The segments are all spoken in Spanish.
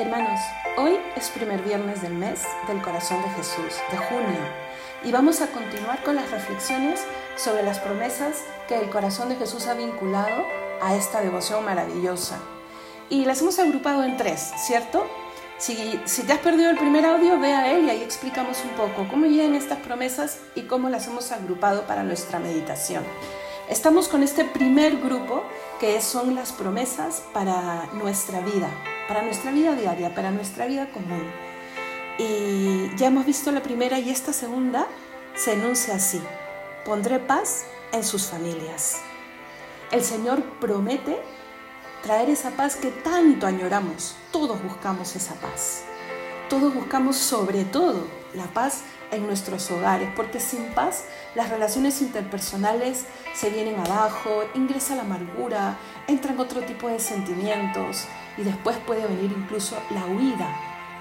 Hermanos, hoy es primer viernes del mes del corazón de Jesús, de junio, y vamos a continuar con las reflexiones sobre las promesas que el corazón de Jesús ha vinculado a esta devoción maravillosa. Y las hemos agrupado en tres, ¿cierto? Si, te has perdido el primer audio, ve a él y ahí explicamos un poco cómo llegan estas promesas y cómo las hemos agrupado para nuestra meditación. Estamos con este primer grupo que son las promesas para nuestra vida, para nuestra vida diaria, para nuestra vida común. Y ya hemos visto la primera y esta segunda se enuncia así, pondré paz en sus familias. El Señor promete traer esa paz que tanto añoramos. Todos buscamos esa paz. Todos buscamos sobre todo la paz en nuestros hogares, porque sin paz las relaciones interpersonales se vienen abajo, ingresa la amargura, entran otro tipo de sentimientos y después puede venir incluso la huida,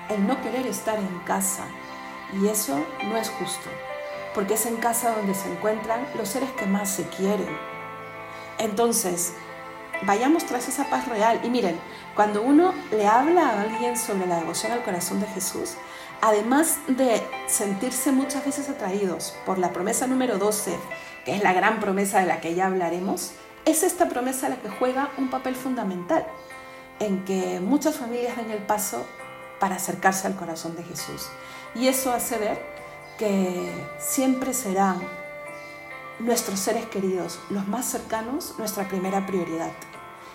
el no querer estar en casa. Y eso no es justo, porque es en casa donde se encuentran los seres que más se quieren. Entonces, vayamos tras esa paz real. Y miren, cuando uno le habla a alguien sobre la devoción al corazón de Jesús, además de sentirse muchas veces atraídos por la promesa número 12, que es la gran promesa de la que ya hablaremos, es esta promesa la que juega un papel fundamental en que muchas familias den el paso para acercarse al corazón de Jesús. Y eso hace ver que siempre serán nuestros seres queridos, los más cercanos, nuestra primera prioridad.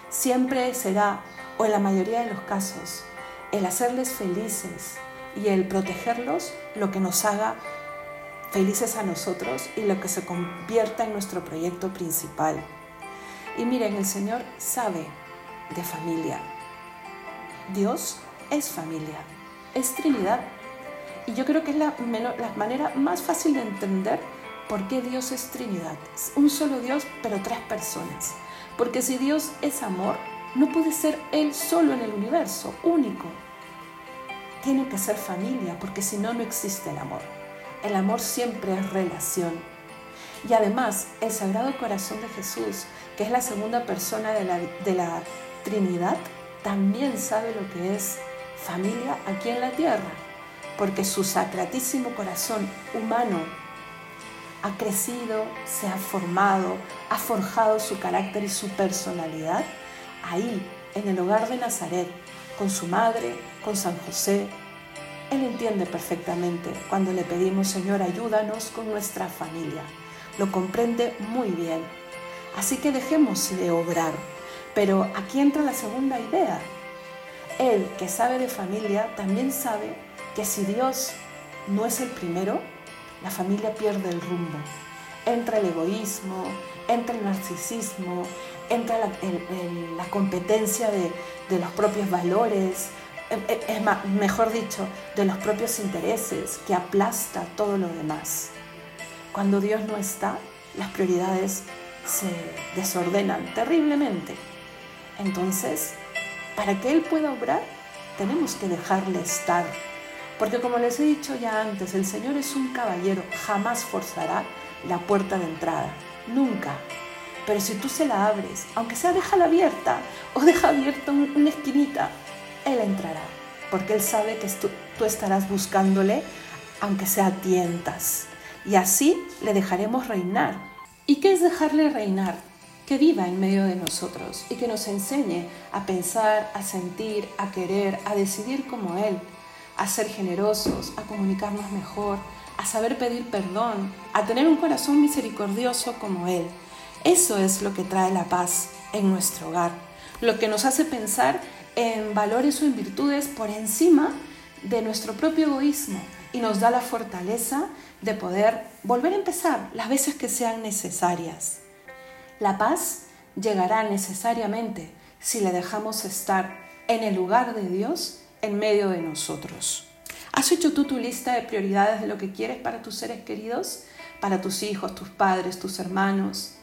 Siempre será, o en la mayoría de los casos, el hacerles felices, y el protegerlos lo que nos haga felices a nosotros y lo que se convierta en nuestro proyecto principal. Y miren, el Señor sabe de familia. Dios es familia, es Trinidad. Y yo creo que es la, la manera más fácil de entender por qué Dios es Trinidad. Es un solo Dios, pero tres personas. Porque si Dios es amor, no puede ser Él solo en el universo, único tiene que ser familia, porque si no, no existe el amor. El amor siempre es relación. Y además, el Sagrado Corazón de Jesús, que es la segunda persona de la, de la Trinidad, también sabe lo que es familia aquí en la tierra, porque su sacratísimo corazón humano ha crecido, se ha formado, ha forjado su carácter y su personalidad ahí, en el hogar de Nazaret, con su madre, con San José. Él entiende perfectamente cuando le pedimos, Señor, ayúdanos con nuestra familia. Lo comprende muy bien. Así que dejemos de obrar. Pero aquí entra la segunda idea. Él que sabe de familia también sabe que si Dios no es el primero, la familia pierde el rumbo. Entra el egoísmo, entra el narcisismo, entra la, competencia de, los propios valores, eh, eh, es mejor dicho, de los propios intereses, que aplasta todo lo demás. Cuando Dios no está, las prioridades se desordenan terriblemente. Entonces, para que Él pueda obrar, tenemos que dejarle estar. Porque como les he dicho ya antes, el Señor es un caballero, jamás forzará la puerta de entrada, nunca. Pero si tú se la abres, aunque sea déjala abierta o deja abierta una esquinita, Él entrará, porque Él sabe que tú, estarás buscándole, aunque sea tientas. Y así le dejaremos reinar. ¿Y qué es dejarle reinar? Que viva en medio de nosotros y que nos enseñe a pensar, a sentir, a querer, a decidir como Él, a ser generosos, a comunicarnos mejor, a saber pedir perdón, a tener un corazón misericordioso como Él. Eso es lo que trae la paz en nuestro hogar, lo que nos hace pensar en valores o en virtudes por encima de nuestro propio egoísmo y nos da la fortaleza de poder volver a empezar las veces que sean necesarias. La paz llegará necesariamente si le dejamos estar en el lugar de Dios en medio de nosotros. ¿Has hecho tú tu lista de prioridades de lo que quieres para tus seres queridos, para tus hijos, tus padres, tus hermanos?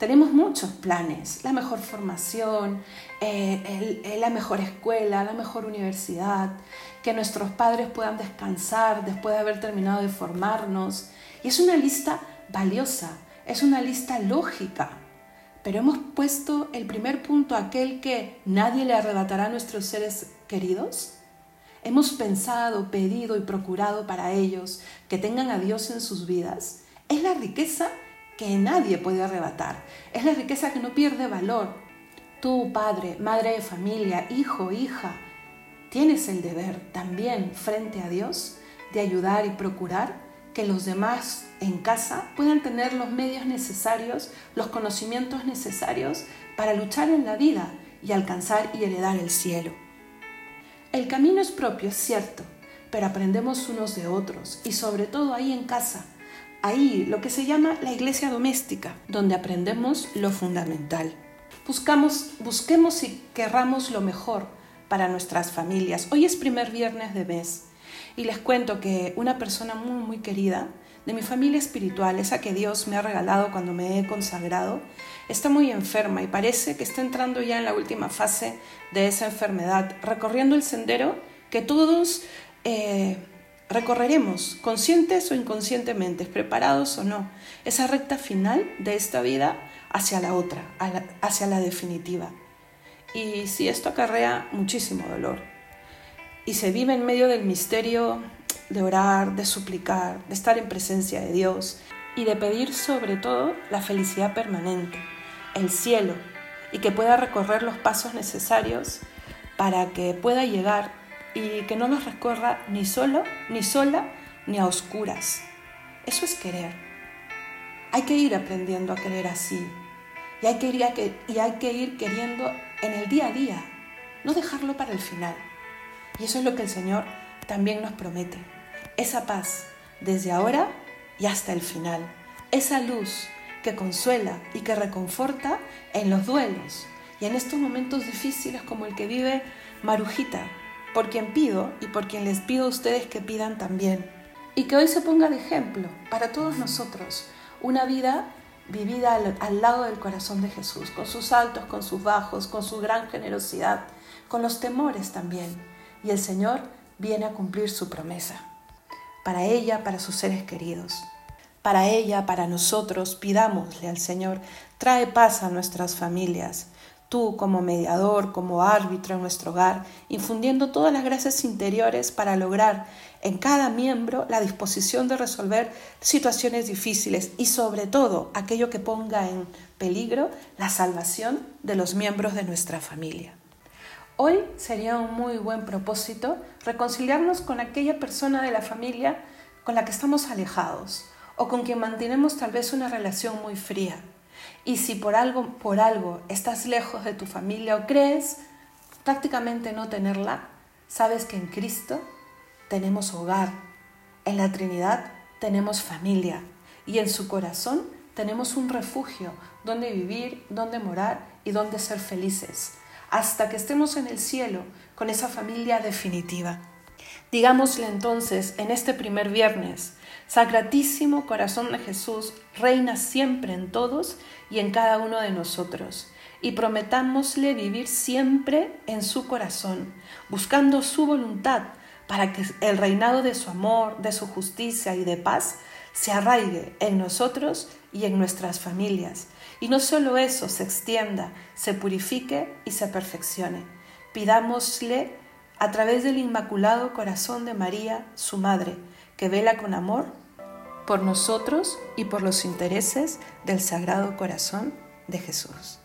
Tenemos muchos planes, la mejor formación, eh, la mejor escuela, la mejor universidad, que nuestros padres puedan descansar después de haber terminado de formarnos. Y es una lista valiosa, es una lista lógica. Pero hemos puesto el primer punto, aquel que nadie le arrebatará a nuestros seres queridos. hemos pensado, pedido y procurado para ellos que tengan a Dios en sus vidas, es la riqueza que nadie puede arrebatar. Es la riqueza que no pierde valor. Tú, padre, madre de familia, hijo, hija, tienes el deber también frente a Dios de ayudar y procurar que los demás en casa puedan tener los medios necesarios, los conocimientos necesarios para luchar en la vida y alcanzar y heredar el cielo. El camino es propio, es cierto, pero aprendemos unos de otros y sobre todo ahí en casa, ahí lo que se llama la iglesia doméstica, donde aprendemos lo fundamental. Buscamos, busquemos y querramos lo mejor para nuestras familias. Hoy es primer viernes de mes y les cuento que una persona muy, muy querida de mi familia espiritual, esa que Dios me ha regalado cuando me he consagrado, está muy enferma y parece que está entrando ya en la última fase de esa enfermedad, recorriendo el sendero que todos eh, recorreremos, conscientes o inconscientemente, preparados o no, esa recta final de esta vida hacia la otra, hacia la definitiva. Y si esto acarrea muchísimo dolor y se vive en medio del misterio de orar, de suplicar, de estar en presencia de Dios y de pedir sobre todo la felicidad permanente, el cielo, y que pueda recorrer los pasos necesarios para que pueda llegar y que no los recorra ni solo, ni sola, ni a oscuras. Eso es querer. Hay que ir aprendiendo a querer así. Y hay que ir, y hay que ir queriendo en el día a día, no dejarlo para el final. Y eso es lo que el Señor también nos promete esa paz desde ahora y hasta el final, esa luz que consuela y que reconforta en los duelos y en estos momentos difíciles como el que vive Marujita, por quien pido y por quien les pido a ustedes que pidan también. Y que hoy se ponga de ejemplo para todos nosotros una vida vivida al, lado del corazón de Jesús, con sus altos, con sus bajos, con su gran generosidad, con los temores también. Y el Señor viene a cumplir su promesa para ella, para sus seres queridos. Para ella, para nosotros, pidámosle al Señor, trae paz a nuestras familias. Tú como mediador, como árbitro en nuestro hogar, infundiendo todas las gracias interiores para lograr en cada miembro la disposición de resolver situaciones difíciles y sobre todo aquello que ponga en peligro la salvación de los miembros de nuestra familia. Hoy sería un muy buen propósito reconciliarnos con aquella persona de la familia con la que estamos alejados o con quien mantenemos tal vez una relación muy fría. Y si por algo, por algo estás lejos de tu familia o crees prácticamente no tenerla, sabes que en Cristo tenemos hogar, en la Trinidad tenemos familia y en su corazón tenemos un refugio donde vivir, donde morar y donde ser felices hasta que estemos en el cielo con esa familia definitiva. Digámosle entonces en este primer viernes, Sacratísimo Corazón de Jesús, reina siempre en todos y en cada uno de nosotros, y prometámosle vivir siempre en su corazón, buscando su voluntad para que el reinado de su amor, de su justicia y de paz se arraigue en nosotros y en nuestras familias. Y no solo eso, se extienda, se purifique y se perfeccione. Pidámosle a través del Inmaculado Corazón de María, su Madre, que vela con amor por nosotros y por los intereses del Sagrado Corazón de Jesús.